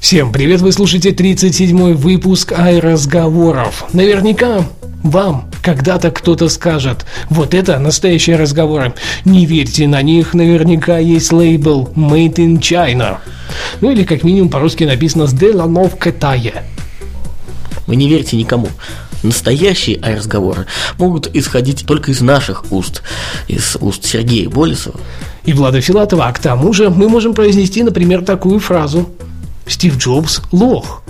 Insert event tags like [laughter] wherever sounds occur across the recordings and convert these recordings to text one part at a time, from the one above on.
Всем привет, вы слушаете 37-й выпуск Ай-разговоров. Наверняка вам когда-то кто-то скажет, вот это настоящие разговоры. Не верьте на них, наверняка есть лейбл Made in China. Ну или как минимум по-русски написано «Сделано в Китае». Вы не верьте никому. Настоящие ай-разговоры могут исходить только из наших уст, из уст Сергея Болесова. И Влада Филатова, а к тому же мы можем произнести, например, такую фразу «Стив Джобс – лох».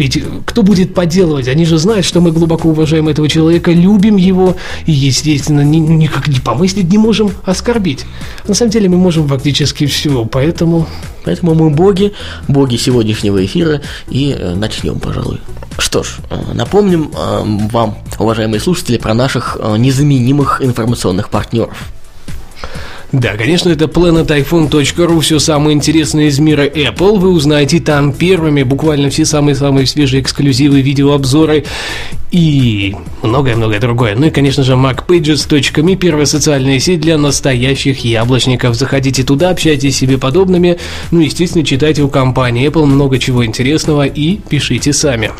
Ведь кто будет подделывать? Они же знают, что мы глубоко уважаем этого человека, любим его и, естественно, ни, никак не помыслить не можем оскорбить. На самом деле мы можем фактически все, поэтому... Поэтому мы боги, боги сегодняшнего эфира, и э, начнем, пожалуй. Что ж, э, напомним э, вам, уважаемые слушатели, про наших незаменимых информационных партнеров. Да, конечно, это planetiphone.ru, все самое интересное из мира Apple. Вы узнаете там первыми буквально все самые-самые свежие эксклюзивы, видеообзоры и многое-многое другое. Ну и, конечно же, macpages.me, первая социальная сеть для настоящих яблочников. Заходите туда, общайтесь с себе подобными, ну, естественно, читайте у компании Apple много чего интересного и пишите сами.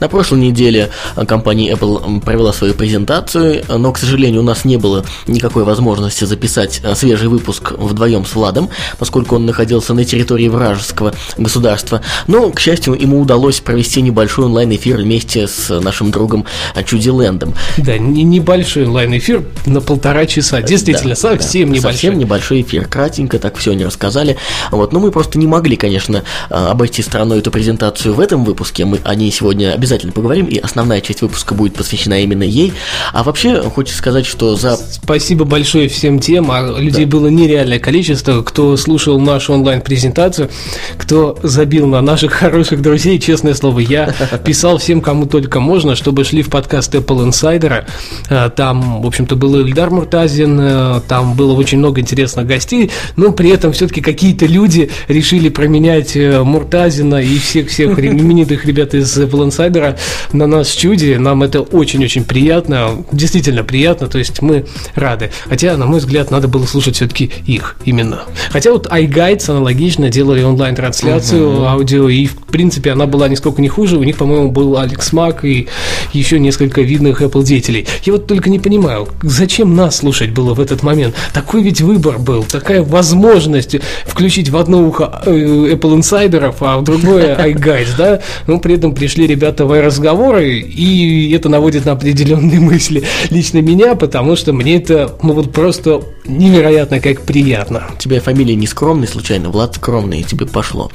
На прошлой неделе компания Apple провела свою презентацию, но, к сожалению, у нас не было никакой возможности записать свежий выпуск вдвоем с Владом, поскольку он находился на территории вражеского государства. Но, к счастью, ему удалось провести небольшой онлайн-эфир вместе с нашим другом Чудилендом. Да, не- небольшой онлайн-эфир на полтора часа. Действительно, Да, совсем да, небольшой. Совсем небольшой эфир, кратенько, так все не рассказали. Вот, но мы просто не могли, конечно, а, обойти стороной эту презентацию в этом выпуске. Мы о ней сегодня обязательно поговорим, и основная часть выпуска будет посвящена именно ей. А вообще, хочется сказать, что за Спасибо большое всем тем, а людей было нереальное количество, кто слушал нашу онлайн-презентацию, кто забил на наших хороших друзей, честное слово, я [laughs] писал всем, кому только можно, чтобы шли в подкаст Apple Insider. А, Там, в общем-то, был Ильдар Муртазин, э, там было очень много интересных гостей, но при этом все-таки какие-то люди решили променять э, Муртазина и всех-всех [laughs] именитых ребят из Apple Insider на нас чуде. Нам это очень-очень приятно, действительно приятно, то есть мы рады. Хотя, на мой взгляд, надо было слушать все-таки их именно. Хотя вот iGuides аналогично делали онлайн-трансляцию аудио, и, в принципе, она была нисколько не хуже. У них, по-моему, был Алекс Мак и еще несколько видных Apple деятелей. Я вот только не понимаю, зачем нас слушать было в этот момент? Такой ведь выбор был, такая возможность включить в одно ухо э, Apple инсайдеров, а в другое [laughs] iGuides, да? Но при этом пришли ребята в разговоры, и это наводит на определенные мысли лично меня, потому что мне это, ну вот просто невероятно как приятно. У тебя фамилия не скромный случайно, Влад скромный, и тебе пошло.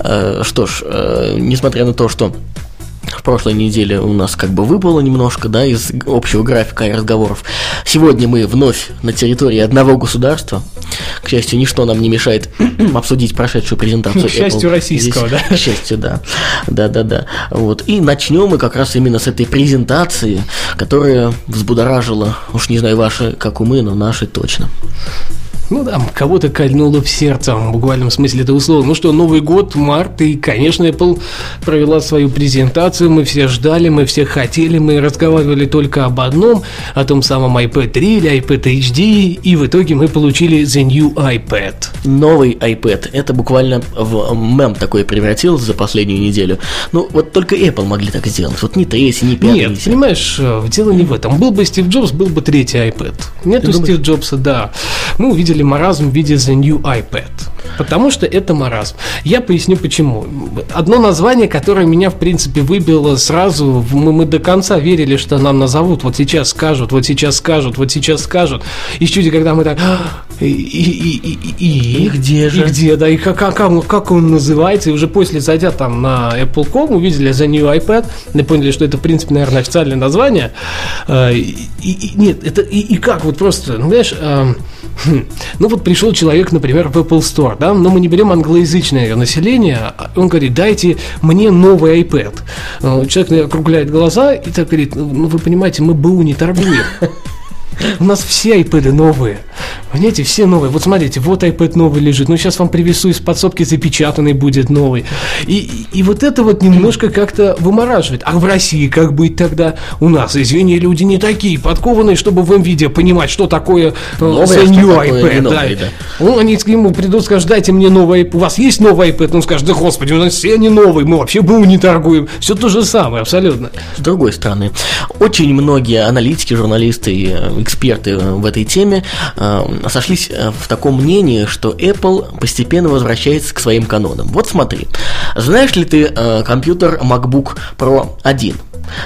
Э, Что ж, э, несмотря на то, что в прошлой неделе у нас как бы выпало немножко, да, из общего графика и разговоров. Сегодня мы вновь на территории одного государства. К счастью, ничто нам не мешает [clears throat] обсудить прошедшую презентацию. К счастью, Apple российского, здесь. да? К счастью, да. Да, да, да. Вот. И начнем мы как раз именно с этой презентации, которая взбудоражила, уж не знаю ваши, как умы, но наши точно. Ну да, кого-то кольнуло в сердце, в буквальном смысле этого слова. Ну что, Новый год, март, и, конечно, Apple провела свою презентацию, мы все ждали, мы все хотели, мы разговаривали только об одном, о том самом iPad 3 или iPad HD, и в итоге мы получили The New iPad. Новый iPad. Это буквально в мем такой превратился за последнюю неделю. Ну, вот только Apple могли так сделать. Вот ни третий, ни пятый, ни Нет, десятый. понимаешь, э, дело не в этом. Был бы Стив Джобс, был бы третий iPad. Нету? Стив Джобса, да. Мы увидели маразм в виде The New iPad. Потому что это маразм. Я поясню почему. Одно название, которое меня, в принципе, выбило сразу. Мы, мы до конца верили, что нам назовут. Вот сейчас скажут, вот сейчас скажут, вот сейчас скажут. И чуди, когда мы так... «А, И, и, и, и, и, где же? И где, да, и как, как, как он- называется. И уже после, зайдя там на Apple.com, увидели The New iPad, и поняли, что это, в принципе, наверное, официальное название. Э, И, и- нет, это и, и как, вот просто, ну, знаешь, эм, Хм. [laughs] Ну вот пришел человек, например, в Apple Store, да, но мы не берем англоязычное население, а он говорит, дайте мне новый iPad. Э, человек округляет глаза и так говорит, ну вы понимаете, мы БУ не торгуем. [laughs] У нас все iPad новые. Понимаете, все новые. Вот смотрите, вот iPad новый лежит. Ну, сейчас вам привезу из подсобки запечатанный будет новый. И, и, вот это вот немножко как-то вымораживает. А в России как быть тогда? У нас, извини, люди не такие подкованные, чтобы в NVIDIA понимать, что такое э, что new такое iPad. не да. новый, да. Ну, они к нему придут, скажут, дайте мне новый iPad. У вас есть новый iPad? Он скажет, да господи, у нас все они новые, мы вообще БУ не торгуем. Все то же самое, абсолютно. С другой стороны, очень многие аналитики, журналисты и э, эксперты э, в этой теме э, сошлись э, в таком мнении, что Apple постепенно возвращается к своим канонам. Вот смотри, знаешь ли ты компьютер MacBook Pro 1?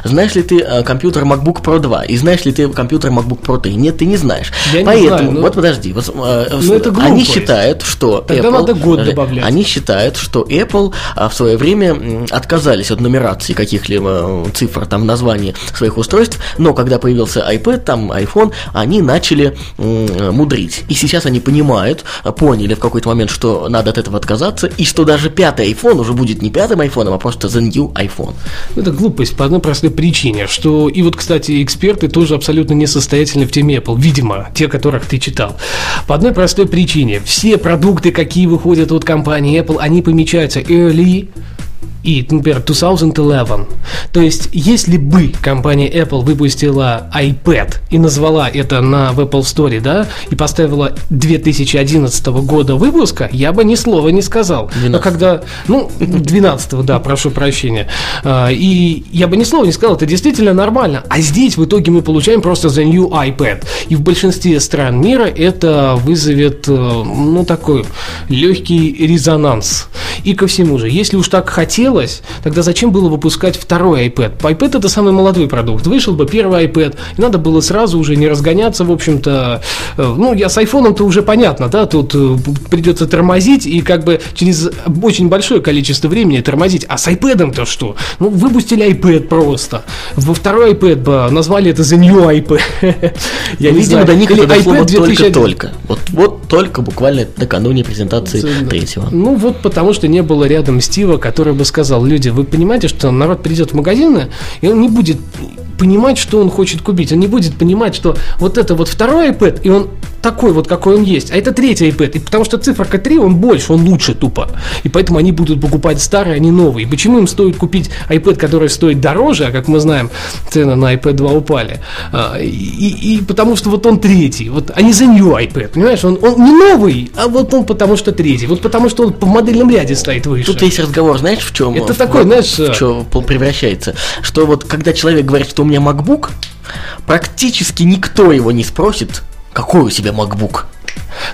Знаешь ли ты э, компьютер MacBook Pro 2? И знаешь ли ты компьютер MacBook Pro 3? Нет, ты не знаешь. Я не Поэтому, знаю, ну- вот подожди, вот, э, Ну, это они считают, что Тогда Apple, надо год добавлять. Они считают, что Apple а, в свое время отказались от нумерации каких-либо э, цифр там в названии своих устройств, но когда появился iPad, там iPhone, они начали мудрить. И сейчас они понимают, поняли в какой-то момент, что надо от этого отказаться, и что даже пятый iPhone уже будет не пятым iPhone, а просто the new iPhone. Это глупость по одной простой причине, что и вот, кстати, эксперты тоже абсолютно несостоятельны в теме Apple, видимо, те, которых ты читал. По одной простой причине. Все продукты, какие выходят от компании Apple, они помечаются early и, например, 2011. То есть, если бы компания Apple выпустила iPad и назвала это на в Apple Store, да, и поставила 2011 года выпуска, я бы ни слова не сказал. Но 12. когда, ну, 12 да, прошу прощения. А, И я бы ни слова не сказал, это действительно нормально. А здесь в итоге мы получаем просто the new iPad. И в большинстве стран мира это вызовет, э, ну, такой легкий резонанс. И ко всему же, если уж так хотелось, тогда зачем было выпускать второй iPad? iPad это самый молодой продукт. Вышел бы первый iPad, и надо было сразу уже не разгоняться, в общем-то. Э, Ну, я с айфоном-то уже понятно, да, тут э, придется тормозить, и как бы через очень большое количество времени тормозить. А с iPad-то что? Ну, выпустили iPad просто. Во второй iPad бы назвали это The New iPad. [laughs] Я не Видимо, знаю. до них Или это дошло iPad вот 2001. только-только. Вот, вот только буквально накануне презентации третьего. Ну вот потому что не было рядом Стива, который бы сказал, люди, вы понимаете, что народ придет в магазины, и он не будет понимать, что он хочет купить. Он не будет понимать, что вот это вот второй iPad, и он такой вот, какой он есть, а это третий iPad. И потому что циферка 3, он больше, он лучше тупо. И поэтому они будут покупать старый, а не новый. И почему им стоит купить iPad, который стоит дороже, а как мы знаем, цены на iPad 2 упали. А, И, и- потому что вот он третий, вот, а за new iPad, понимаешь? Он, он не новый, а вот он потому что третий. Вот потому что он в модельном ряде стоит выше. Тут есть разговор, знаешь, в чем? Это такой, знаешь, в чем превращается, что вот когда человек говорит, что у меня MacBook, практически никто его не спросит, какой у тебя MacBook.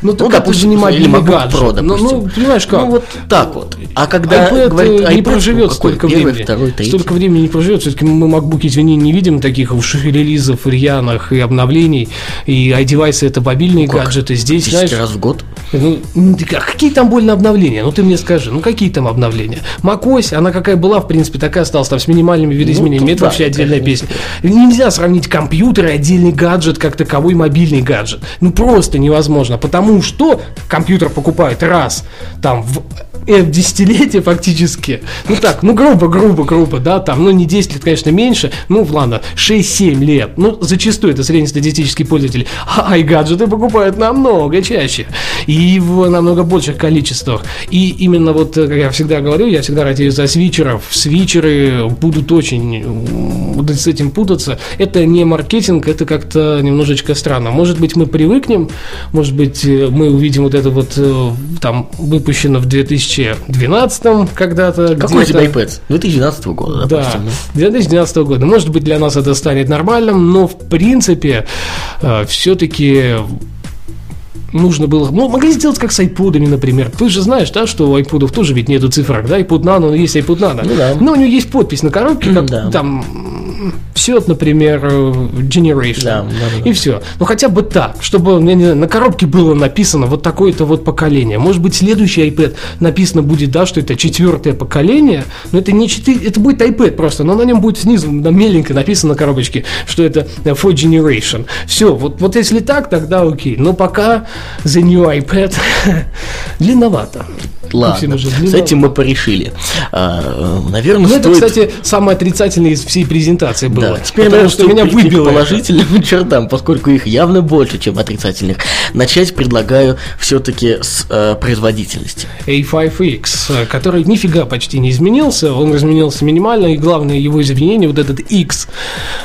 Ну, так Ну, это допустим, не мобильный MacBook гаджет. Pro, ну, допустим. ну, понимаешь как? Ну вот так вот. А когда iPad, говорит э, не iPad, проживет ну, какой? столько Первый, времени. второй, третий. Столько времени не проживет. Все-таки мы MacBook, извини, не видим таких уж релизов рьяных и обновлений. И iDevice это мобильные Как? гаджеты. Здесь, 10 знаешь, раз в год. Ну, ну, как- какие там больно обновления? Ну, ты мне скажи, ну, какие там обновления? macOS, она какая была, в принципе, такая осталась, там, с минимальными видоизменениями. тут это да, вообще отдельная конечно, песня. Нельзя сравнить компьютер и отдельный гаджет, как таковой мобильный гаджет. Ну, просто невозможно, потому что компьютер покупают раз, там, в э, десятилетие фактически. Ну так, ну грубо, грубо, грубо, да, там, ну не 10 лет, конечно, меньше, ну ладно, 6-7 лет. Ну, зачастую это среднестатистический пользователь. [laughs] А гаджеты покупают намного чаще. И в намного больших количествах. И именно вот, э, как я всегда говорю, я всегда радеюсь за свитчеров. Свитчеры будут очень с этим путаться. Это не маркетинг, это как-то немножечко странно. Может быть, мы привыкнем, может быть, э, мы увидим вот это вот э, там выпущено в 2012 когда-то. Какой у тебя iPad? 2012 года, Да, допустим. ну. 2012 года. Может быть, для нас это станет нормальным, но в принципе все-таки нужно было... Ну, могли сделать как с айподами, например. Ты же знаешь, да, что у айподов тоже ведь нету цифрок, да? iPod Nano, но есть iPod Nano. Ну да. Но у него есть подпись на коробке, как Да. там все, например, э, Generation. Да, да, да. И все. Ну хотя бы так, чтобы знаю, на коробке было написано вот такое-то вот поколение. Может быть, следующий iPad написано будет, да, что это четвертое поколение, но это не 4, это будет iPad просто, но на нем будет снизу на меленько написано на коробочке, что это for generation. Все, вот, вот если так, тогда окей. Но пока the new iPad [laughs] длинновато. Ладно, уже с этим мы порешили. А, э, наверное, Ну, это, стоит... кстати, самое отрицательное из всей презентации было. Да, теперь, потому наверное, что меня выбило. это. положительным [laughs] чертам, поскольку их явно больше, чем отрицательных. Начать предлагаю все-таки с э, производительности. A5X, э, который нифига почти не изменился, он изменился минимально, и главное его изменение, вот этот X,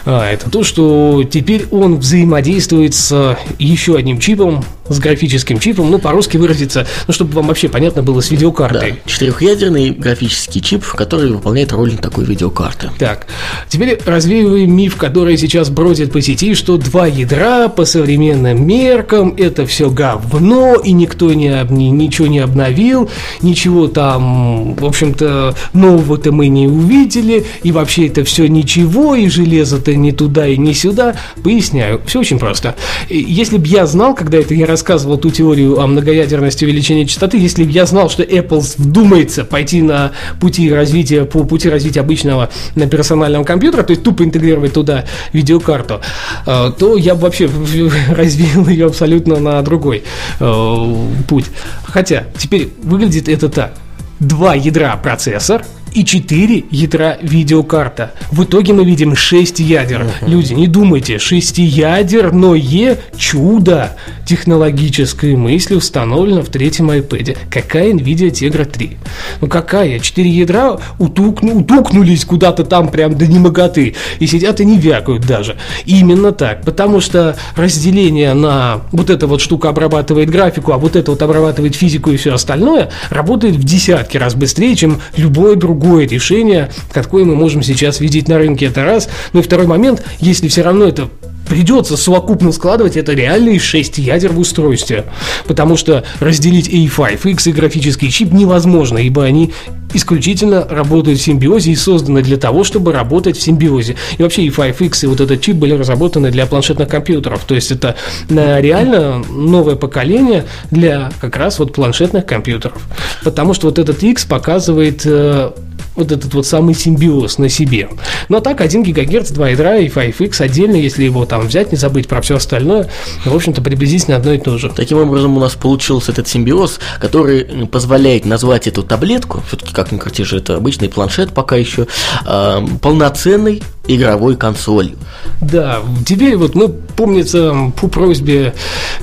а, это то, что теперь он взаимодействует с еще одним чипом, с графическим чипом, ну, по-русски выразиться, ну, чтобы вам вообще понятно было, с Да, видеокартой. четырехъядерный графический чип, который выполняет роль такой видеокарты. Так, теперь развеиваем миф, который сейчас бродит по сети, что два ядра по современным меркам это все говно, и никто не, об- ни- ничего не обновил, ничего там, в общем-то, нового-то мы не увидели, и вообще это все ничего, и железо-то не туда и не сюда. Поясняю, все очень просто. Если бы я знал, когда это я рассказывал ту теорию о многоядерности увеличения частоты, если бы я знал, что Apple вдумается пойти на пути развития, по пути развития обычного на персонального компьютера, то есть тупо интегрировать туда видеокарту, э, то я бы вообще [laughs] развил ее абсолютно на другой э, путь. Хотя теперь выглядит это так. Два ядра процессор и 4 ядра видеокарта. В итоге мы видим 6 ядер. Люди, не думайте, шестиядерное чудо технологической мысли установлено в третьем iPad. Какая NVIDIA Tegra 3? Ну какая? Четыре ядра утукну- утукнулись куда-то там прям до немоготы и сидят и не вякают даже. Именно так, потому что разделение на вот эта вот штука обрабатывает графику, а вот это вот обрабатывает физику и все остальное, работает в десятки раз быстрее, чем любое другое решение, какое мы можем сейчас видеть на рынке. Это раз. Ну и второй момент, если все равно это придется совокупно складывать, это реальные 6 ядер в устройстве. Потому что разделить A5X и графический чип невозможно, ибо они исключительно работают в симбиозе и созданы для того, чтобы работать в симбиозе. И вообще A5X и вот этот чип были разработаны для планшетных компьютеров. То есть это э, реально новое поколение для как раз вот планшетных компьютеров. Потому что вот этот X показывает э, вот этот вот самый симбиоз на себе. Но так 1 ГГц, 2 ядра и 5X отдельно, если его там взять, не забыть про все остальное, в общем-то приблизительно одно и то же. Таким образом, у нас получился этот симбиоз, который позволяет назвать эту таблетку, все-таки как ни крути же, это обычный планшет пока еще, а, полноценной игровой консолью. Да, теперь вот мы, помнится, по просьбе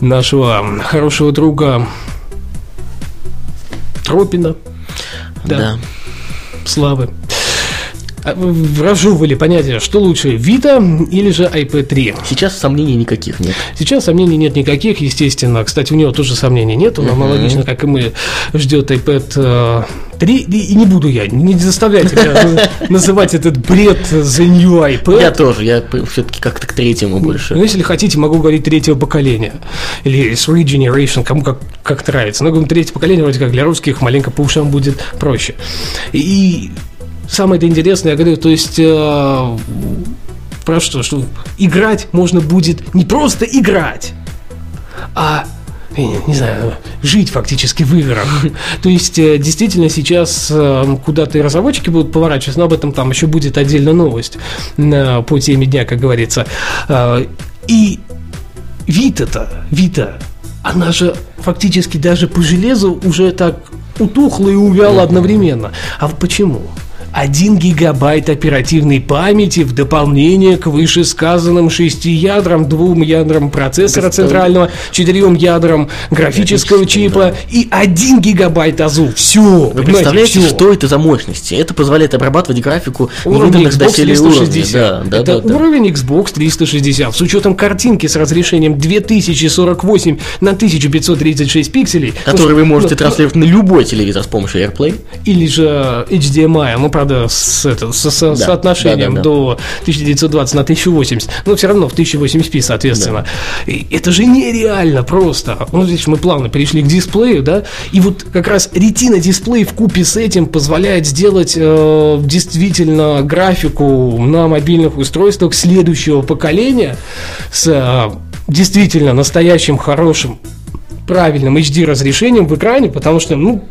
нашего хорошего друга Тропина, да, Да. Славы, а, в- разжевывали понятие, что лучше, Vita или же iPad 3. Сейчас сомнений никаких нет. Сейчас сомнений нет никаких, естественно. Кстати, у него тоже сомнений нет. Он аналогично, как и мы, ждет iPad э, 3. И, не буду я, не заставляйте меня [laughs] называть этот бред The New iPad. Я тоже, я все-таки как-то к третьему больше. Ну, если хотите, могу говорить третьего поколения. Или Three Generation, кому как, как нравится. Но говорю, третье поколение, вроде как для русских, маленько по ушам будет проще. И самое это интересное, я говорю, то есть... э, про что? Что играть можно будет не просто играть, а не, не знаю, жить фактически в играх. [laughs] То есть, э, действительно, сейчас э, куда-то и разработчики будут поворачиваться, но об этом там еще будет отдельная новость на, по теме дня, как говорится. Э, И Вита-то, Вита, она же фактически даже по железу уже так утухла и увяла одновременно. А почему? 1 гигабайт оперативной памяти в дополнение к вышесказанным 6 ядрам, двум ядрам процессора центрального, четырем ядрам графического чипа и 1 гигабайт АЗУ. Все, Вы представляете, что это за мощности? Это позволяет обрабатывать графику Уровень Xbox доселе уровней. 360. Да, да, это да, да. уровень Xbox 360 с учетом картинки с разрешением 2048 на 1536 пикселей. Который вы можете Ну, транслировать на любой телевизор с помощью AirPlay. Или же HDMI, ну, правда, правда, с, это, с, с Да, соотношением да, да, да. до 1920 на 1080, но все равно в 1080p, соответственно. И это же нереально просто. Ну, видишь, мы плавно перешли к дисплею, да, и вот как раз ретина дисплей в купе с этим позволяет сделать э, действительно графику на мобильных устройствах следующего поколения с э, действительно настоящим хорошим правильным HD разрешением в экране, потому что, ну,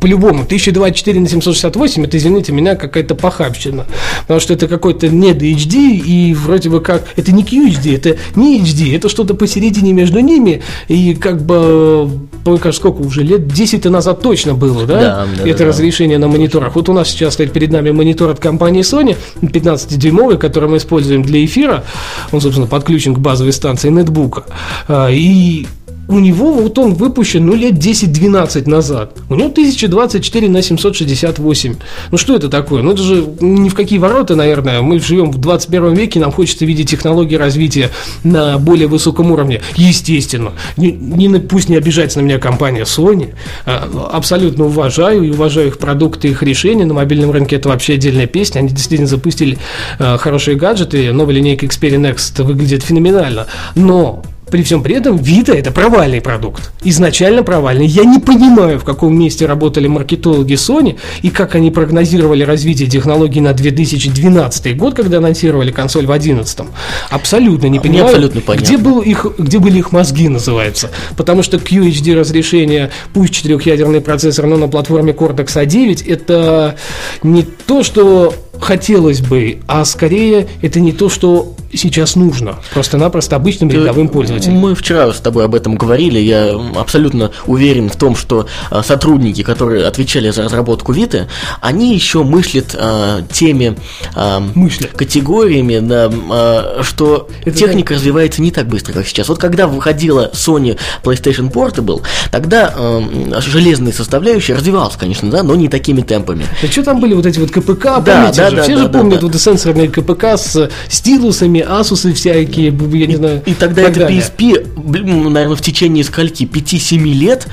по-любому, 1024 на 768 это, извините меня, какая-то похабщина. Потому что это какой-то не HD, и вроде бы как... Это не QHD, это не HD, это что-то посередине между ними. И как бы... как сколько уже лет? 10 назад точно было, да? Да, да, это да, да. разрешение на мониторах. Вот у нас сейчас стоит перед нами монитор от компании Sony, 15-дюймовый, который мы используем для эфира. Он, собственно, подключен к базовой станции нетбука. А, И у него вот он выпущен, ну, лет 10-12 назад. У него 1024 на 768. Ну, что это такое? Ну, это же ни в какие ворота, наверное. Мы живем в 21 веке, нам хочется видеть технологии развития на более высоком уровне. Естественно. Не, не пусть не обижается на меня компания Sony. А, Абсолютно уважаю и уважаю их продукты, их решения. На мобильном рынке это вообще отдельная песня. Они действительно запустили а, хорошие гаджеты. Новая линейка Xperia Next выглядит феноменально. Но при всем при этом Vita это провальный продукт. Изначально провальный. Я не понимаю, в каком месте работали маркетологи Sony и как они прогнозировали развитие технологий на 2012 год, когда анонсировали консоль в 2011. Абсолютно не Мне понимаю, абсолютно понятно. где, был их, где были их мозги, называется. Потому что QHD разрешение, пусть четырехъядерный процессор, но на платформе Cortex A9, это не то, что хотелось бы, а скорее это не то, что сейчас нужно. Просто-напросто обычным рядовым пользователям. Мы вчера с тобой об этом говорили. Я абсолютно уверен в том, что а, сотрудники, которые отвечали за разработку Виты, они еще мыслят а, теми а, Мыслят. категориями, да, а, что Это техника развивается не так быстро, как сейчас. Вот когда выходила Sony PlayStation Portable, тогда а, железные составляющие развивалась, конечно, да, но не такими темпами. Да что там были вот эти вот КПК, Да, помните да, же? да, Все да, же да, помнят да. вот сенсорные КПК с стилусами, асусы всякие, я не знаю. И тогда это. PSP, наверное, в течение скольки, 5-7 лет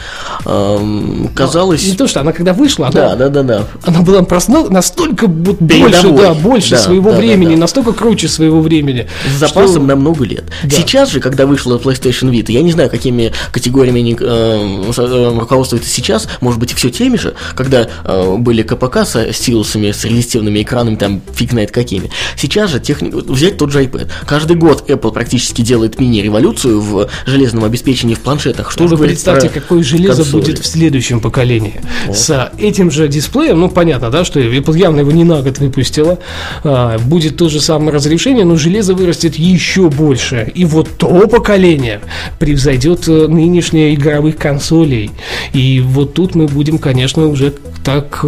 эм, казалось... Не то, что она когда вышла, Да, она, да, да, да. она была просто настолько вот больше, да, больше Да, своего да, да, времени, да. настолько круче своего времени. С что- запасом на много лет. Да. Сейчас же, когда вышла PlayStation Vita, я не знаю, какими категориями они э, руководствуются сейчас, может быть, все теми же, когда э, были КПК со стилусами, с резистивными экранами, там фиг знает какими. Сейчас же техника, взять тот же iPad. Каждый год Apple практически делает мини-революцию в железном обеспечении в планшетах. Что Вы же говорить представьте, про какое железо консоли? будет в следующем поколении. С этим же дисплеем, ну понятно, да, что Apple явно его не на год выпустила, а, будет то же самое разрешение, но железо вырастет еще больше. И вот то поколение превзойдет э, нынешнее игровых консолей. И вот тут мы будем, конечно, уже так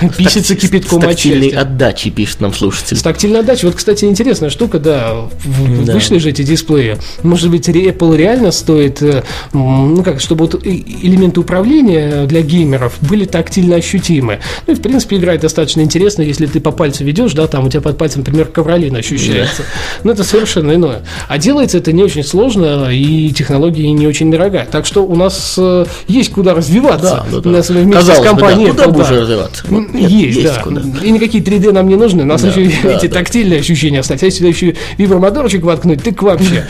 э, писаться кипятком С тактильной отдачей, пишет нам слушатель. С тактильной отдачей. Вот, кстати, интересная штука, да, вышли же эти дисплеи. Может быть, Apple реально стоит, э, ну как, чтобы вот элементы управления для геймеров были тактильно ощутимы. Ну и, в принципе, играть достаточно интересно, если ты по пальцу ведешь, да, там у тебя под пальцем, например, ковролин ощущается. Но это совершенно иное. А делается это не очень сложно, и технология не очень дорогая. Так что у нас э, есть куда развиваться. Да, да, да. У нас вместе Казалось с бы, да, компанией куда бы уже развиваться? М, Вот нет, есть, есть да. куда. И никакие 3D нам не нужны. Нас Да, еще да, эти да. тактильные ощущения остались. А если сюда еще вибромоторчик воткнуть, так вообще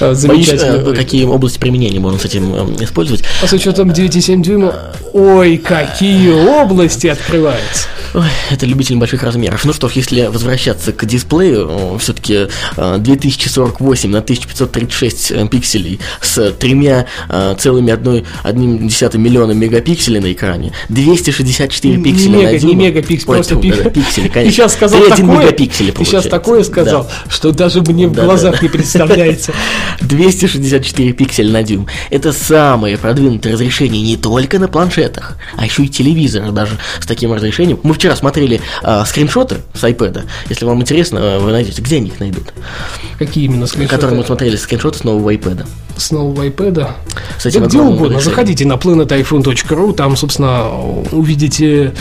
э, Боюсь, замечательно э, будет. какие области применения можно с этим э, использовать. А с учетом 9,7 дюйма, ой, какие области открываются. Ой, это любитель больших размеров. Ну что ж, если возвращаться к дисплею, все-таки 2048 на 1536 э, пикселей с тремя э, целыми одной, одним десятым миллиона мегапикселей на экране, 264 Не мега, не мегапиксель, Ой, просто тьфу, пик- да-да, пиксели, Ты конечно. сейчас сказал 3,1 такое, ты сейчас такое сказал, Да. что даже мне в Да, глазах да. не представляется. [laughs] 264 пикселя на дюйм. Это самое продвинутое разрешение не только на планшетах, а еще и телевизоры даже с таким разрешением. Мы вчера смотрели а, скриншоты с iPad. Если вам интересно, а, вы найдете. Где они их найдут? Какие именно скриншоты? Которые мы смотрели скриншоты с нового iPad. С нового iPad. С этим Да где угодно. разрешением. Заходите на planetiphone.ru, там, собственно, увидите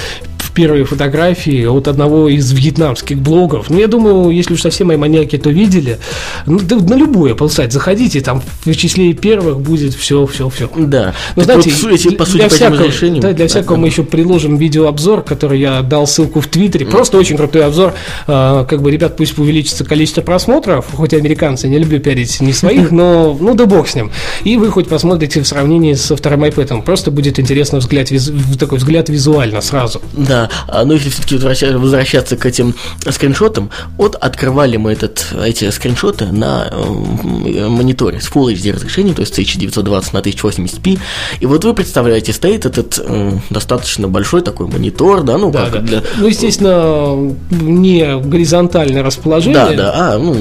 первые фотографии от одного из вьетнамских блогов. Ну, я думаю, если уж совсем мои маньяки то видели, ну, да, на любой Apple сайт заходите, там в числе первых будет все, все, все. Да. Ну, знаете, вот, если, по сути, для по всякого, разрешениям- да, для всякого мы еще приложим видеообзор, который я дал ссылку в Твиттере. Просто очень крутой обзор. А, Как бы, ребят, пусть увеличится количество просмотров, хоть американцы, не люблю пиарить не своих, [laughs] но ну да бог с ним. И вы хоть посмотрите в сравнении со вторым iPad. Просто будет интересно взгляд, виз- такой взгляд визуально сразу. Да, но если все-таки возвращаться к этим скриншотам, вот открывали мы этот, эти скриншоты на м, мониторе с Full HD разрешением, то есть 1920 на 1080p, и вот вы представляете, стоит этот м, достаточно большой такой монитор, да, ну Да, как да. для... Ну, естественно, не горизонтальное расположение. Да, да, а, ну,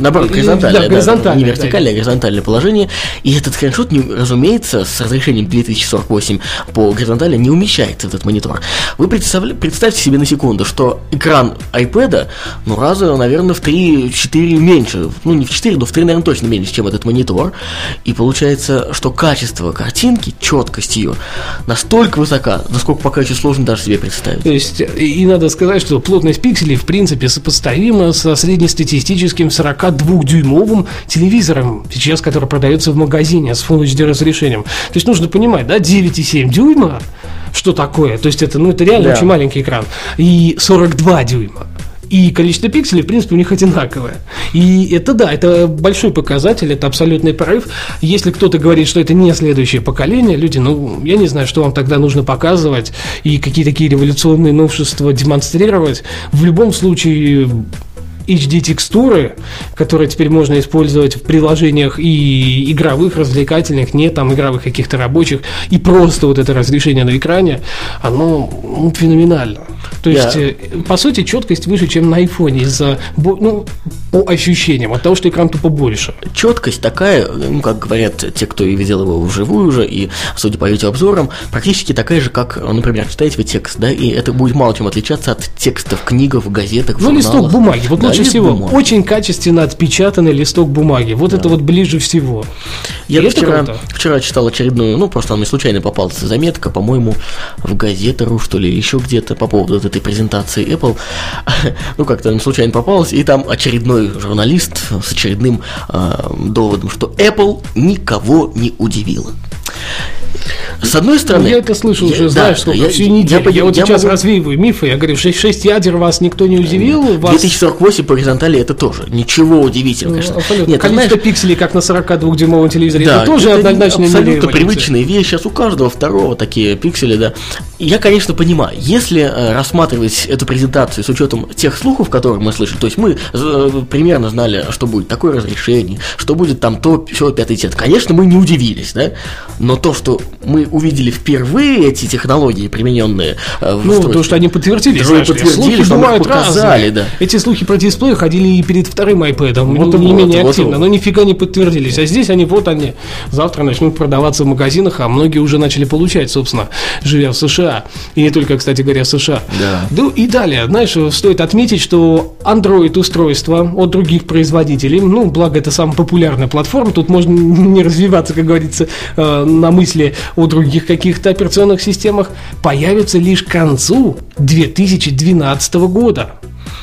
наоборот, горизонтальное, да, да, горизонтальное, не да, вертикальное, а горизонтальное положение, и этот скриншот, не- разумеется, с разрешением 2048 по горизонтали не умещается в этот монитор. Вы представьте себе на секунду, что экран iPad, ну, раза, наверное, в 3-4 меньше, ну, не в 4, но в 3, наверное, точно меньше, чем этот монитор, и получается, что качество картинки, четкость ее настолько высока, насколько пока еще сложно даже себе представить. То есть, и, и надо сказать, что плотность пикселей, в принципе, сопоставима со среднестатистическим 42-дюймовым телевизором, сейчас, который продается в магазине с Full HD разрешением. То есть, нужно понимать, да, 9,7 дюйма, что такое? То есть, это, ну, это реально Да. очень маленький экран. И 42 дюйма. И количество пикселей, в принципе, у них одинаковое. И это да, это большой показатель, это абсолютный прорыв. Если кто-то говорит, что это не следующее поколение, люди, ну, я не знаю, что вам тогда нужно показывать и какие такие революционные новшества демонстрировать. В любом случае, HD-текстуры, которые теперь можно использовать в приложениях и игровых, развлекательных, не там игровых каких-то рабочих, и просто вот это разрешение на экране, оно ну, феноменально. То есть, э, по сути, четкость выше, чем на айфоне из-за, ну, по ощущениям, от того, что экран тупо больше. четкость такая, ну, как говорят те, кто и видел его вживую уже, и, судя по видеообзорам, практически такая же, как, например, читаете вы текст, да, и это будет мало чем отличаться от текстов, книгах, газетах, Ну, листок бумаги. Вот Да, лучше всего. бумаги. Очень качественно отпечатанный листок бумаги. Вот это вот ближе всего. Я И это вчера, круто. вчера читал очередную, ну, просто мне случайно попалась заметка, по-моему, в газетару, что ли, еще где-то по поводу вот этой презентации Apple. [laughs] Ну, как-то мне случайно попалась, и там очередной журналист с очередным э, доводом, что Apple никого не удивила. С одной стороны... Ну, я это слышал я- уже, да, знаешь, сколько, я- всю неделю. Я, пони- вот сейчас могу- развеиваю мифы. Я говорю, 6, 6 ядер вас никто не удивил. Вас... 2048 по горизонтали это тоже ничего удивительного, Ну, конечно. абсолютно. Нет, Количество знаешь, пикселей, как на 42-дюймовом телевизоре, Да, это тоже это однозначно абсолютно привычная вещь. Сейчас у каждого второго такие пиксели, да. Я, конечно, понимаю, если э, рассматривать эту презентацию с учетом тех слухов, которые мы слышали, то есть мы э, примерно знали, что будет такое разрешение, что будет там то, все, пятый цвет. Конечно, мы не удивились, да. Но то, что мы увидели впервые эти технологии, примененные э, в Ну, то, что они подтвердили, знаешь ли. подтвердили, слухи что бывают показали, разные. да. Эти слухи про дисплей ходили и перед вторым iPad, Вот не, и не вот, менее вот активно, вот. но нифига не подтвердились. А здесь они, вот они, завтра начнут продаваться в магазинах, а многие уже начали получать, собственно, живя в США. И не только, кстати говоря, в США. Да. Ну и далее, знаешь, стоит отметить, что Android-устройства от других производителей, ну, благо это самая популярная платформа, тут можно [laughs] не развиваться, как говорится, э, на мысли о других каких-то операционных системах, появятся лишь к концу 2012 года.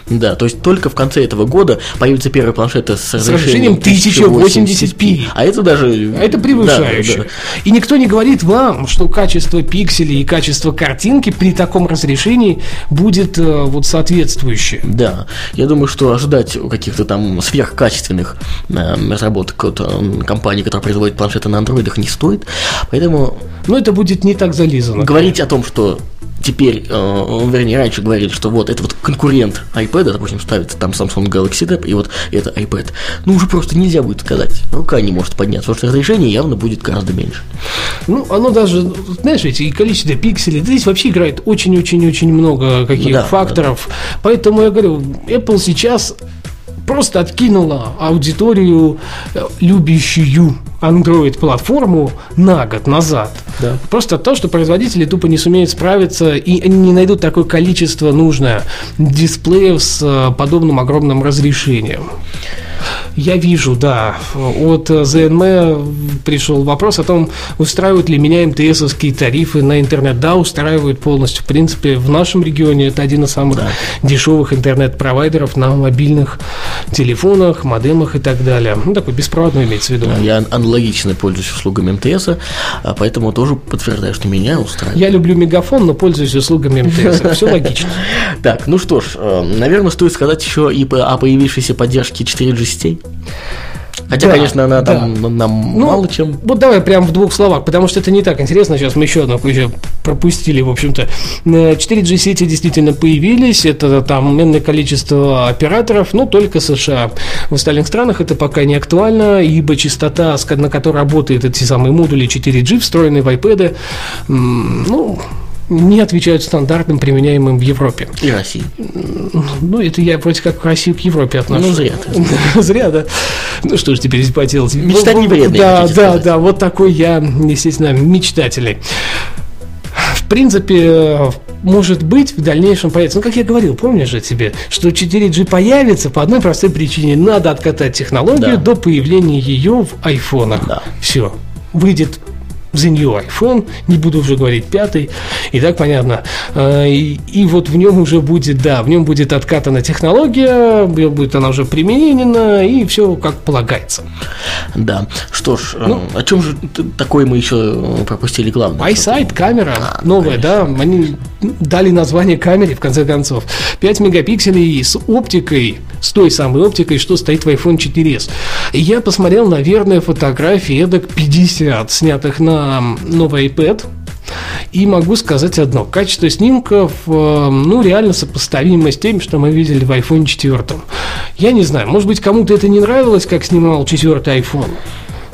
Да, то есть только в конце этого года появятся первые планшеты с разрешением разрешением 1080p. А это даже... А Это превышающе. Да, да, И никто не говорит вам, что качество пикселей и качество картинки при таком разрешении будет э, вот соответствующее. Да, я думаю, что ожидать каких-то там сверхкачественных э, разработок от э, компании, которая производит планшеты на андроидах, не стоит. Поэтому Но это будет не так зализано. говорить о том, что теперь, э, вернее, раньше говорили, что вот это вот конкурент iPad, допустим, ставится там Samsung Galaxy Tab, и вот это iPad, ну уже просто нельзя будет сказать. Рука не может подняться, потому что разрешение явно будет гораздо меньше. Ну, оно даже, знаешь, ведь и количество пикселей, да здесь вообще играет очень-очень-очень много каких Да, факторов. Поэтому я говорю, Apple сейчас просто откинула аудиторию, э, любящую Android-платформу на год назад. Да. Просто от того, что производители тупо не сумеют справиться и они не найдут такое количество нужное дисплеев с э, подобным огромным разрешением. Я вижу, да. От ЗНМ пришел вопрос о том, устраивают ли меня МТСовские тарифы на интернет. Да, устраивают полностью. В принципе, в нашем регионе это один из самых да. дешевых интернет-провайдеров на мобильных телефонах, модемах и так далее. Ну, такой беспроводной имеется в виду. Я аналогично пользуюсь услугами МТС, а поэтому тоже подтверждаю, что меня устраивает. Я люблю мегафон, но пользуюсь услугами МТС. [laughs] Все логично. Так, ну что ж, э, наверное, стоит сказать еще и о появившейся поддержке 4G сетей. Хотя, да, конечно, она да. там нам ну, мало чем. Вот давай прям в двух словах, потому что это не так интересно. Сейчас мы еще одну еще пропустили, в общем-то. 4G э, сети действительно появились. Это там менное количество операторов, но только США. В остальных странах это пока не актуально, ибо частота, на которой работают эти самые модули 4G, встроенные в iPad, ну, не отвечают стандартам, применяемым в Европе. И России. Ну, это я вроде как к России, к Европе отношусь. Ну, зря. [laughs] Зря, да. Ну, что ж теперь здесь поделать. Мечтать не вредно. Да, да, да, вот такой я, естественно, мечтательный. В принципе, может быть, в дальнейшем появится. Ну, как я говорил, помнишь же тебе, что 4G появится по одной простой причине. Надо откатать технологию да. до появления ее в айфонах. Да. Все. Выйдет The New iPhone, не буду уже говорить пятый, и так понятно. А, и, и вот в нем уже будет, да, в нем будет откатана технология, будет она уже применена, и все как полагается. Да. Что ж, ну, э, о чем же такое мы еще пропустили главное? iSight камера а, новая, конечно. да, они дали название камере в конце концов. 5 мегапикселей с оптикой, с той самой оптикой, что стоит в iPhone 4s. И я посмотрел, наверное, фотографии эдак 50, снятых на новый iPad. И могу сказать одно. Качество снимков, э, ну, реально сопоставимо с тем, что мы видели в iPhone 4. Я не знаю, может быть, кому-то это не нравилось, как снимал четвертый iPhone.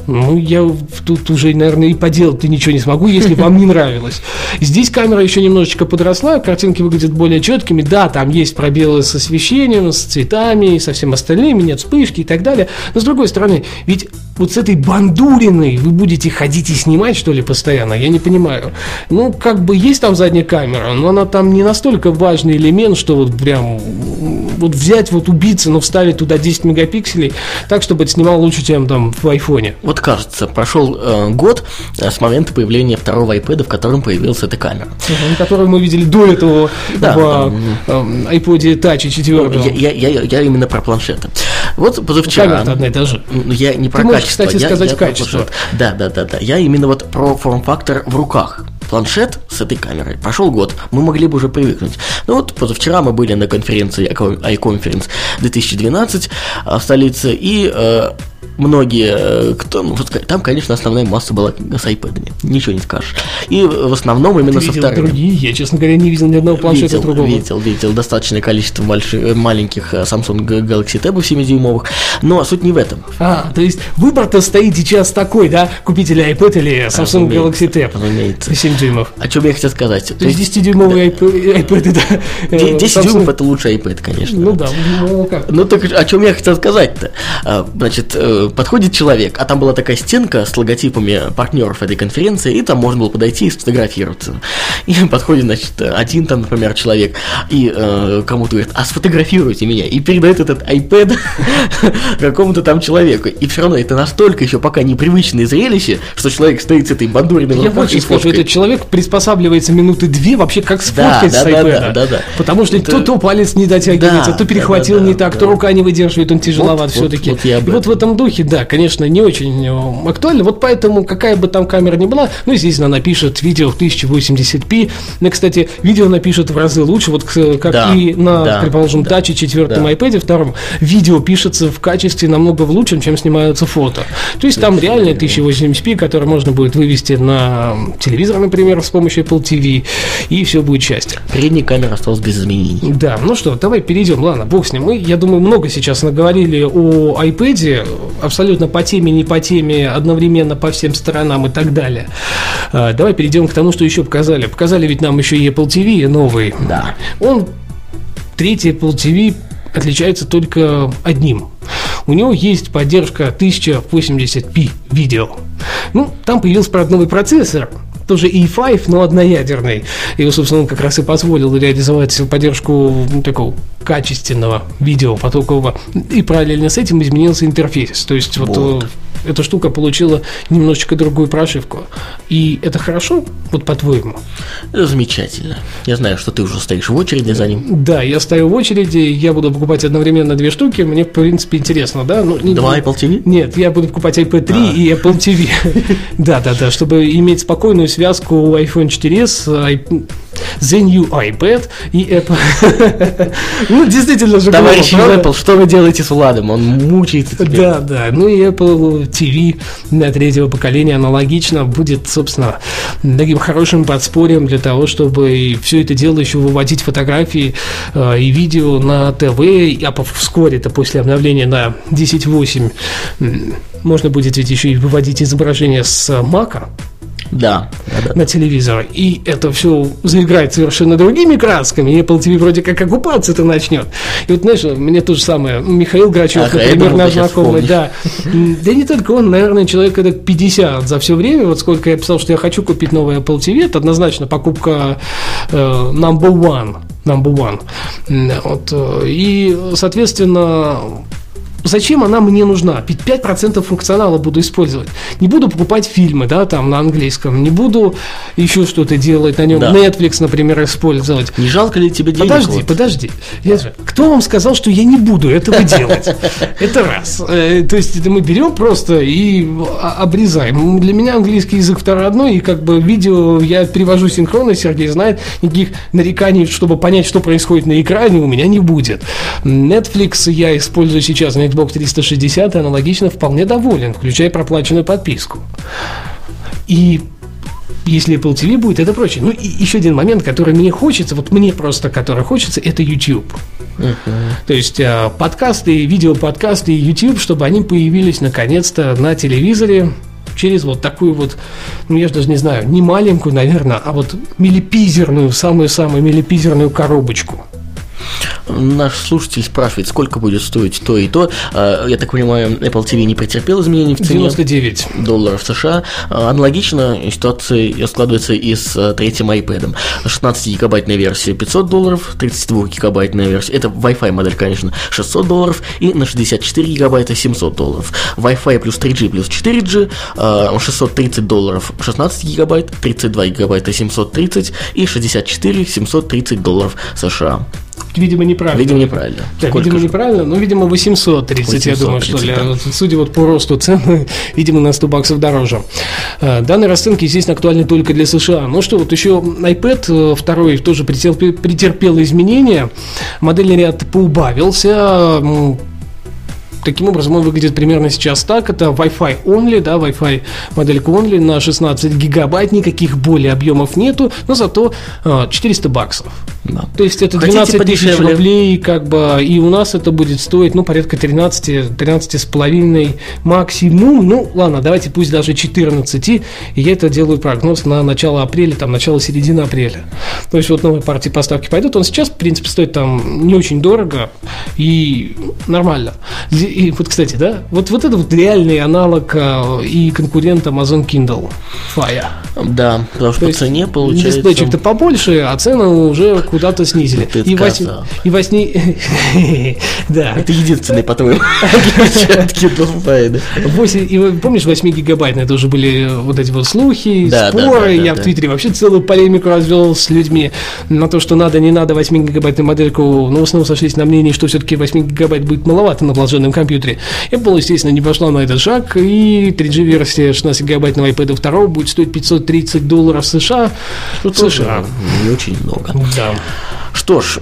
Ну, я тут уже, наверное, и поделать-то ничего не смогу, если вам не нравилось. Здесь камера еще немножечко подросла, картинки выглядят более четкими. Да, там есть пробелы с освещением, с цветами и со всем остальным, нет вспышки и так далее. Но с другой стороны, ведь вот с этой бандуриной вы будете ходить и снимать, что ли, постоянно? Я не понимаю. Ну, как бы есть там задняя камера, но она там не настолько важный элемент, что вот прям вот взять, вот убиться, но вставить туда 10 мегапикселей, так, чтобы это снимал лучше, чем там в айфоне. Вот кажется, прошел э, год э, с момента появления второго iPad, в котором появилась эта камера. Угу, которую мы видели до этого да, в да. Э, iPod Touch 4. Ну, я, я, я, я именно про планшеты. Вот позавчера... Камера одна и та же. Я не про качество. Кстати, я, сказать я качество. Да, да, да, да. Я именно вот про форм-фактор в руках планшет с этой камерой. Прошел год, мы могли бы уже привыкнуть. Ну вот позавчера мы были на конференции iConference 2012 в столице, и э, многие, э, кто, ну, там, конечно, основная масса была с iPad, ничего не скажешь. И в основном именно Ты со вторыми. другие? Я, честно говоря, не видел ни одного планшета видел, другого. Видел, видел, достаточное количество больших, э, маленьких э, Samsung Galaxy Tab 7-дюймовых, но суть не в этом. А, то есть выбор-то стоит сейчас такой, да, купить или iPad, или Samsung разумеется, Galaxy Tab разумеется. 7 дюймов. О чем я хотел сказать? То, есть 10-дюймовый да. iPad, да. 10 Samsung... дюймов это лучший iPad, конечно. Ну да, ну как. Ну так о чем я хотел сказать-то? А, значит, подходит человек, а там была такая стенка с логотипами партнеров этой конференции, и там можно было подойти и сфотографироваться. И [laughs] подходит, значит, один там, например, человек, и э, кому-то говорит, а сфотографируйте меня, и передает этот iPad [laughs] какому-то там человеку. И все равно это настолько еще пока непривычное зрелище, что человек стоит с этой бандуриной Я больше скажу, этот человек приспосабливается минуты две вообще как сфоткать да, с iPad. Да, да, да, Потому что это... то, то палец не дотягивается, да, то перехватил да, да, не так, да, то рука не выдерживает, он тяжеловат вот, все-таки. Вот, вот вот в этом духе, да, конечно, не очень э, актуально. Вот поэтому, какая бы там камера ни была, ну, естественно, она пишет видео в 1080p. Ну, кстати, видео напишет в разы лучше, вот как да, и на, да, предположим, да, таче четвертом да. iPad втором. Видео пишется в качестве намного лучше, чем снимаются фото. То есть там реально 1080p, который можно будет вывести на телевизор, например, с помощью Apple TV, и все будет счастье. Передняя камера осталась без изменений. Да, ну что, давай перейдем. Ладно, бог с ним. Мы, я думаю, много сейчас наговорили о iPad, абсолютно по теме не по теме, одновременно по всем сторонам и так далее. А, давай перейдем к тому, что еще показали. Показали ведь нам еще и Apple TV новый. Да. Он, третий Apple TV отличается только одним. У него есть поддержка 1080p видео. Ну, там появился, правда, новый процессор, тоже E5, но одноядерный. И, собственно, он как раз и позволил реализовать поддержку ну, такого качественного видео потокового. И параллельно с этим изменился интерфейс. То есть вот, Вот. Эта штука получила немножечко другую прошивку. И это хорошо, вот по-твоему? Замечательно. Я знаю, что ты уже стоишь в очереди за ним. Да, я стою в очереди, я буду покупать одновременно две штуки, мне, в принципе, интересно, да? Ну, не- Два Apple TV? Нет, я буду покупать iPad 3 А. и Apple TV. [laughs] Да, да, да, чтобы иметь спокойную связку iPhone 4s, ай- The New iPad и Apple. [laughs] Ну, действительно же Товарищ из глупо? Apple, что вы делаете с Владом? Он мучается теперь. Да, да. Ну и Apple TV для третьего поколения аналогично будет, собственно, таким хорошим подспорьем для того, чтобы все это дело еще выводить фотографии э, и видео на ТВ, а вскоре это после обновления на 10.8 м, можно будет ведь еще и выводить изображение с Мака Да, на телевизор, и это все заиграет совершенно другими красками, и Apple TV вроде как оккупаться-то начнет. И вот, знаешь, мне то же самое, Михаил Грачев, Ага, я например, наш знакомый, да. Да не только он, наверное, человек это 50 за все время, вот сколько я писал, что я хочу купить новый Apple TV, это однозначно покупка э, number one, number one. Вот, э, и, соответственно, Зачем она мне нужна? Ведь 5% функционала буду использовать. Не буду покупать фильмы, да, там на английском, не буду еще что-то делать на нем, Да. Netflix, например, использовать. Не жалко ли тебе денег? Подожди, вот? подожди. Я же- кто вам сказал, что я не буду этого делать? [laughs] Это раз. Э, То есть это мы берем просто и обрезаем. Для меня английский язык второй родной, и как бы видео я перевожу синхронно, Сергей знает, никаких нареканий, чтобы понять, что происходит на экране, у меня не будет. Netflix я использую сейчас на Xbox 360 и аналогично вполне доволен, включая проплаченную подписку. И если Apple TV будет, это прочее. Ну и еще один момент, который мне хочется, вот мне просто, который хочется, это YouTube. То есть э, подкасты, видеоподкасты и YouTube, чтобы они появились наконец-то на телевизоре через вот такую вот, ну я же даже не знаю, не маленькую, наверное, а вот милипизерную, самую-самую милипизерную коробочку. Наш слушатель спрашивает, сколько будет стоить то и то. А, Я так понимаю, Apple TV не претерпел изменений в цене 99. долларов США. А, Аналогично ситуация складывается и с а, третьим iPad. 16-гигабайтная версия 500 долларов, 32-гигабайтная версия, это Wi-Fi модель, конечно, 600 долларов, и на 64 гигабайта 700 долларов. Wi-Fi плюс 3G плюс 4G, а, 630 долларов 16 гигабайт, 32 гигабайта 730 и 64 730 долларов США. Видимо, неправильно. Видимо, неправильно. Да, Сколько видимо, же? неправильно, но, видимо, 830, я думаю, что 830, ли. да. Судя вот по росту цен, [laughs] видимо, на 100 баксов дороже. Э, Данные расценки, естественно, актуальны только для США. Ну что, вот еще iPad э, второй тоже претерпел, претерпел изменения. Модельный ряд поубавился. Таким образом, он выглядит примерно сейчас так. Это Wi-Fi only, да, Wi-Fi моделька only на 16 гигабайт, никаких более объемов нету, но зато э, 400 баксов. Да. То есть это Хотите 12 тысяч подешевле? рублей, как бы, и у нас это будет стоить, ну, порядка 13, 13 с половиной максимум. Ну, ладно, давайте пусть даже 14. И я это делаю прогноз на начало апреля, там, начало-середины апреля. То есть вот новые партии поставки пойдут. Он сейчас, в принципе, стоит там не очень дорого и нормально. И вот, кстати, да, вот, вот это вот реальный аналог а, и конкурент Amazon Kindle Fire. Да, потому что То по цене получается... Листочек-то побольше, а цены уже куда-то снизили. Это и, коза. и восьми... [laughs] Да. Это единственный, по-твоему, [laughs] отличие от Kindle Fire, да? 8, и помнишь, 8 гигабайтные тоже были вот эти вот слухи, Да, да, споры. да, да, Я да. в Твиттере вообще целую полемику развел с людьми на то, что надо, не надо 8 гигабайтную модельку. Но в основном сошлись на мнении, что все-таки 8 гигабайт будет маловато на вложенном компьютере. Apple, естественно, не пошла на этот шаг, и 3G-версия 16 гигабайтного iPad 2 будет стоить 530 долларов США. Что США. тоже не очень много. Да. Что ж,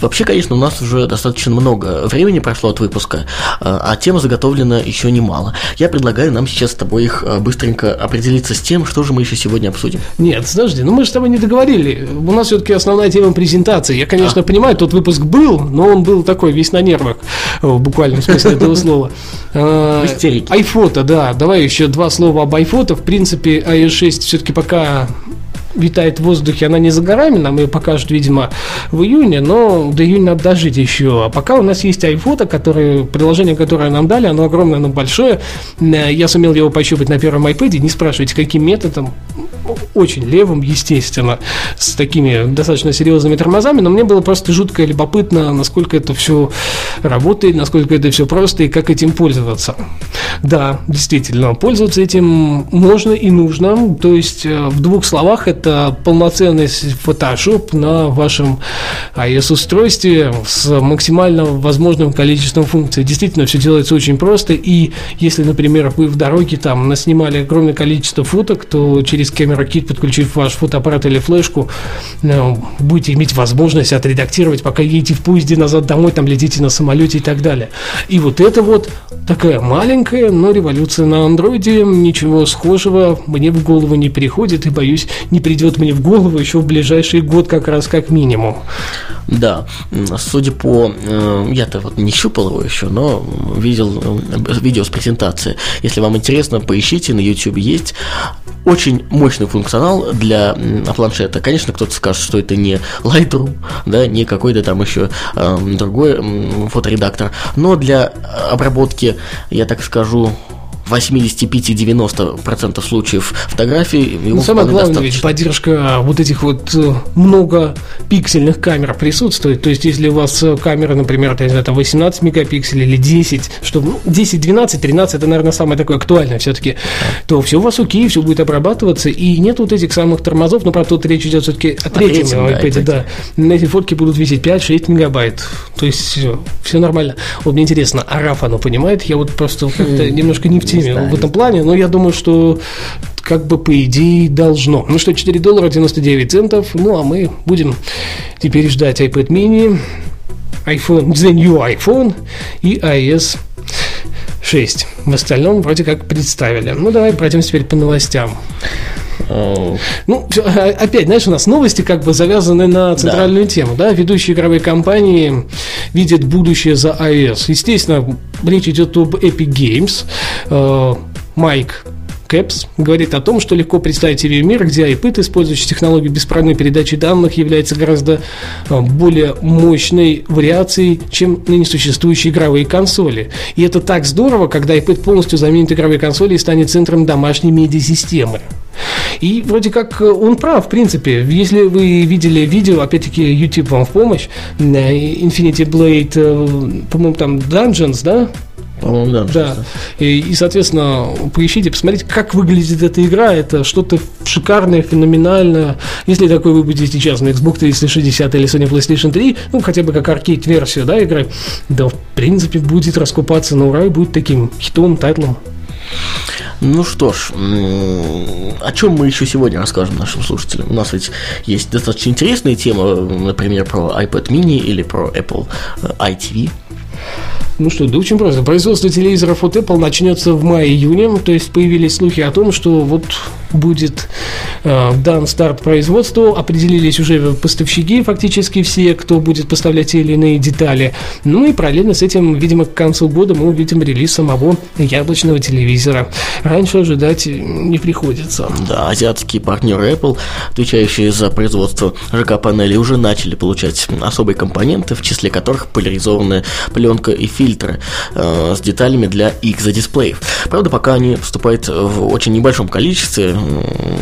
вообще, конечно, у нас уже достаточно много времени прошло от выпуска, а а тем заготовлено еще немало. Я предлагаю нам сейчас с тобой их а, быстренько определиться с тем, что же мы еще сегодня обсудим. Нет, подожди, ну мы же с тобой не договорили. У нас все-таки основная тема презентации. Я, конечно, понимаю, тот выпуск был, но он был такой весь на нервах, в буквальном смысле этого [laughs] слова. А, В истерике. Айфото, да. Давай еще два слова об айфото. В принципе, iOS 6 все-таки пока витает в воздухе, она не за горами, нам ее покажут, видимо, в июне, но до июня надо дожить еще. А пока у нас есть iPhoto, которое, приложение, которое нам дали, оно огромное, оно большое. Э, Я сумел его пощупать на первом iPad, не спрашивайте, каким методом. Очень левым, естественно, с такими достаточно серьезными тормозами, но мне было просто жутко любопытно, насколько это все работает, насколько это все просто и как этим пользоваться. Да, действительно, пользоваться этим можно и нужно. То есть, э, в двух словах, это полноценный Photoshop на вашем iOS-устройстве с максимально возможным количеством функций. Действительно, все делается очень просто. И если, например, вы в дороге там наснимали огромное количество фоток, то через камеру кит, подключив ваш фотоаппарат или флешку, э, будете иметь возможность отредактировать, пока едете в поезде назад домой, там летите на самолете и так далее. И вот это вот такая маленькая, но революция на андроиде, ничего схожего мне в голову не приходит и, боюсь, не придет мне в голову еще в ближайший год как раз как минимум. Да, судя по... Э, я-то вот не щупал его еще, но видел э, видео с презентации. Если вам интересно, поищите, на YouTube есть очень мощный функционал для планшета. Конечно, кто-то скажет, что это не Lightroom, да, не какой-то там еще э, другой фоторедактор, но для обработки, я так скажу, 85-90% случаев фотографий. Ну, самое главное, ведь поддержка вот этих вот э, много пиксельных камер присутствует. То есть, если у вас э, камера, например, я не знаю, там 18 мегапикселей или 10, что ну, 10, 12, 13 это, наверное, самое такое актуальное все-таки, то все у вас окей, все будет обрабатываться, и нет вот этих самых тормозов, но, правда, тут речь идет все-таки о третьем iPad, да. На эти фотки будут висеть 5-6 мегабайт. То есть, все, все нормально. Вот мне интересно, а Раф оно понимает? Я вот просто как-то немножко не в теме в этом плане, но я думаю, что как бы по идее должно. Ну что, 4 доллара 99 центов. Ну а мы будем теперь ждать iPad mini, iPhone, The New iPhone и iOS 6. В остальном вроде как представили. Ну давай пройдем теперь по новостям. Ну, а, опять, знаешь, у нас новости как бы завязаны на центральную да. тему, да, ведущие игровые компании видят будущее за iOS. Естественно, речь идет об Epic Games. Э, Майк Кэпс говорит о том, что легко представить себе мир, где iPad, использующий технологию беспроводной передачи данных, является гораздо а, более мощной вариацией, чем ныне существующие игровые консоли. И это так здорово, когда iPad полностью заменит игровые консоли и станет центром домашней медиасистемы. И вроде как э, он прав, в принципе. Если вы видели видео, опять-таки, YouTube вам в помощь, э, Infinity Blade, э, по-моему, там Dungeons, да? По-моему, да. Да. И, и, соответственно, поищите, посмотрите, как выглядит эта игра. Это что-то шикарное, феноменальное. Если такой вы будете сейчас на Xbox 360 или Sony PlayStation 3, ну, хотя бы как аркейд-версию, да, игры, да, в принципе, будет раскупаться на ура и будет таким хитом, тайтлом. Ну что ж, о чем мы еще сегодня расскажем нашим слушателям? У нас ведь есть достаточно интересные темы, например, про iPad mini или про Apple э, iTV. Ну что, да очень просто. Производство телевизоров от Apple начнется в мае-июне. То есть появились слухи о том, что вот будет э, дан старт производству. Определились уже поставщики, фактически все, кто будет поставлять те или иные детали. Ну и параллельно с этим, видимо, к концу года мы увидим релиз самого яблочного телевизора. Раньше ожидать не приходится. Да, азиатские партнеры Apple, отвечающие за производство ЖК-панелей, уже начали получать особые компоненты, в числе которых поляризованная пленка и фильм фильтры э, с деталями для экзодисплеев. Правда, пока они поступают в очень небольшом количестве,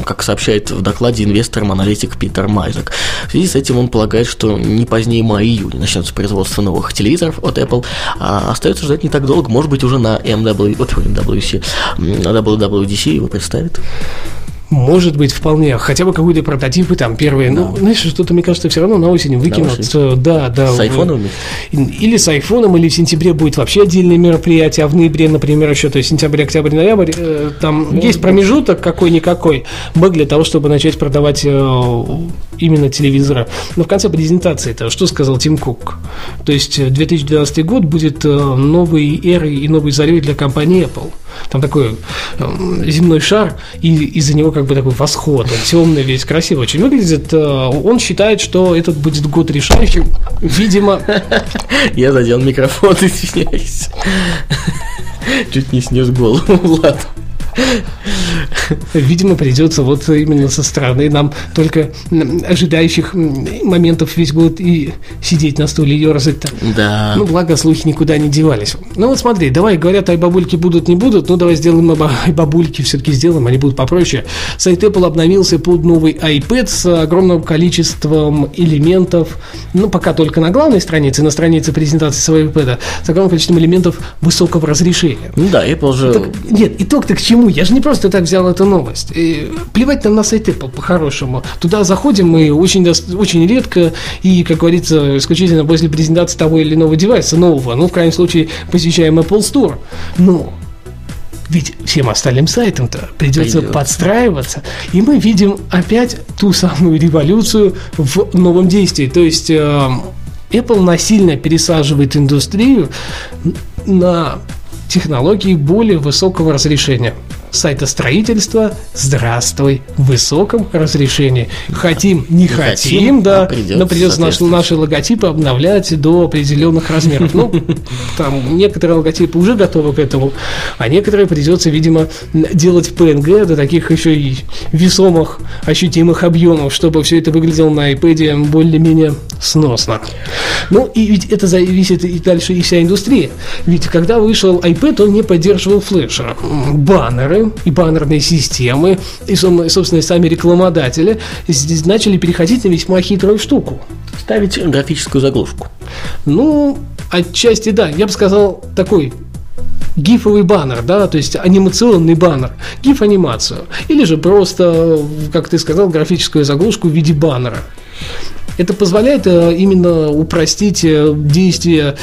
как сообщает в докладе инвестор-аналитик Питер Майзек. В связи с этим он полагает, что не позднее мая-июня начнется производство новых телевизоров от Apple, а остается ждать не так долго, может быть, уже на MW, MWC, на WWDC его представят. Может быть, вполне. Хотя бы какие-то прототипы там первые. Да. Ну, знаешь, что-то, мне кажется, все равно на осень выкинут. На Да, да. С айфоном? Или с айфоном, или в сентябре будет вообще отдельное мероприятие, а в ноябре, например, еще, то есть сентябрь, октябрь, ноябрь, э, там ну, есть промежуток какой-никакой, бэк для того, чтобы начать продавать э, именно телевизора. Но в конце презентации это что сказал Тим Кук? То есть 2012 э, год будет новой эрой и новой зарей для компании Apple. Там такой земной шар, и из-за него как бы такой восход, он темный весь, красиво очень выглядит. Э, он считает, что этот будет год решающим. Видимо... [laughs] Я задел микрофон, [laughs] извиняюсь. Чуть не снес голову, [laughs] Влад. Видимо, придется вот именно со стороны нам только ожидающих моментов весь год и сидеть на стуле и ерзать-то. Да. Ну, благо, слухи никуда не девались. Ну, вот смотри, давай, говорят, ай бабульки будут, не будут, ну, давай сделаем ай бабульки, все-таки сделаем, они будут попроще. Сайт Apple обновился под новый iPad с огромным количеством элементов, ну, пока только на главной странице, на странице презентации своего iPad, с огромным количеством элементов высокого разрешения. Ну да, Apple же... Так, нет, итог-то к чему? Я же не просто так взял эту новость. И плевать нам на сайт Apple по-хорошему. Туда заходим мы очень, очень редко и, как говорится, исключительно после презентации того или иного девайса нового. Ну, в крайнем случае, посещаем Apple Store. Но ведь всем остальным сайтам-то придется, придется подстраиваться. И мы видим опять ту самую революцию в новом действии. То есть э, Apple насильно пересаживает индустрию на технологии более высокого разрешения сайтостроительства «Здравствуй» в высоком разрешении. Хотим, не, не хотим, хотим, да, а придется, но придется наш, наши логотипы обновлять до определенных размеров. Ну, [laughs] там некоторые логотипы уже готовы к этому, а некоторые придется, видимо, делать в PNG до таких еще и весомых, ощутимых объемов, чтобы все это выглядело на iPad более-менее сносно. Ну, и ведь это зависит и дальше и вся индустрия. Ведь когда вышел iPad, он не поддерживал флеша. Баннеры, и баннерные системы, и, собственно, сами рекламодатели начали переходить на весьма хитрую штуку. Ставить графическую заглушку. Ну, отчасти да. Я бы сказал такой гифовый баннер, да, то есть анимационный баннер, гиф-анимацию. Или же просто, как ты сказал, графическую заглушку в виде баннера. Это позволяет э, именно упростить э, действие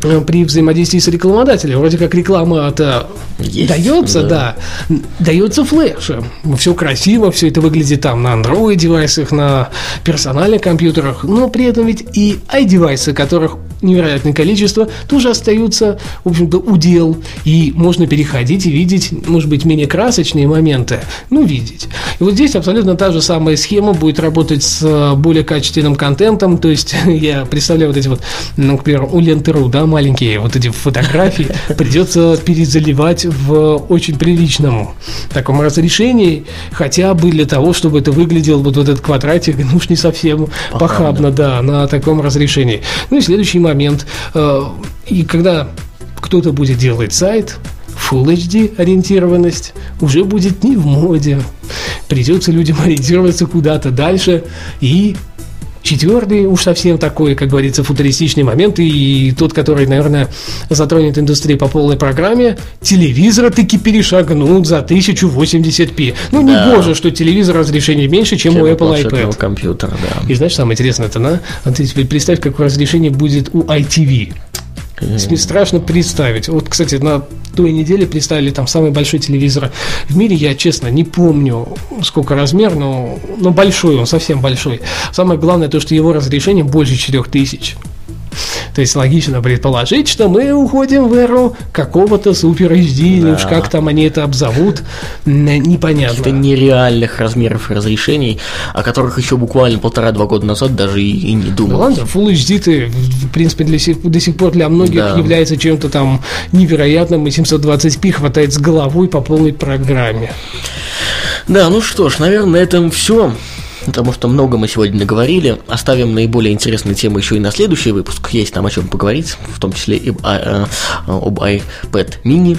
при взаимодействии с рекламодателем. Вроде как реклама-то дается, да. да, дается флешем. Все красиво, все это выглядит там на Android девайсах, на персональных компьютерах, но при этом ведь и i-девайсы, которых невероятное количество, тоже остаются, в общем-то, удел, и можно переходить и видеть, может быть, менее красочные моменты, ну, видеть. И вот здесь абсолютно та же самая схема будет работать с э, более качественным контентом, то есть [laughs] я представляю вот эти вот, ну, например, у Ленты.ру, да, маленькие вот эти фотографии [laughs] придется перезаливать в очень приличном таком разрешении, хотя бы для того, чтобы это выглядело вот этот квадратик, ну уж не совсем похабно, похабно да, на таком разрешении. Ну и следующий момент. Э, и когда кто-то будет делать сайт, Full HD ориентированность уже будет не в моде. Придется людям ориентироваться куда-то дальше и Четвертый уж совсем такой, как говорится, футуристичный момент, и тот, который, наверное, затронет индустрию по полной программе, телевизоры таки перешагнут за 1080p. Ну, да. не боже, что телевизор разрешение меньше, чем, чем у Apple iPad. компьютера, да. И знаешь, самое интересное, это, на, а ты представь, какое разрешение будет у iTV. Страшно представить. Вот, кстати, на той неделе представили там самый большой телевизор в мире. Я, честно, не помню, сколько размер, но, но большой он, совсем большой. Самое главное то, что его разрешение больше 4000. То есть логично предположить, что мы уходим в эру какого-то супер HD, да. уж как там они это обзовут, непонятно. Это нереальных размеров разрешений, о которых еще буквально полтора-два года назад даже и, и не думал. Ну ладно, Full HD ты, в принципе, для сих, до сих пор для многих да. является чем-то там невероятным, и 720p хватает с головой по полной программе. Да, ну что ж, наверное, на этом все потому что много мы сегодня наговорили. Оставим наиболее интересные темы еще и на следующий выпуск. Есть там о чем поговорить, в том числе и об iPad mini.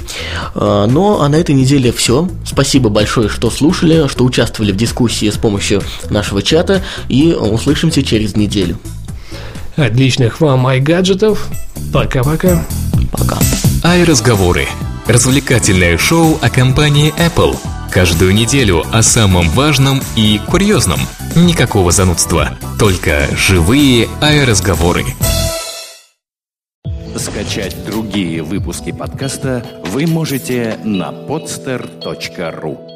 А, но а на этой неделе все. Спасибо большое, что слушали, что участвовали в дискуссии с помощью нашего чата. И услышимся через неделю. Отличных вам iGadgetов. Пока-пока. Пока. Ай-разговоры. Развлекательное шоу о компании Apple – Каждую неделю о самом важном и курьезном. Никакого занудства, только живые аэроразговоры. Скачать другие выпуски подкаста вы можете на podster.ru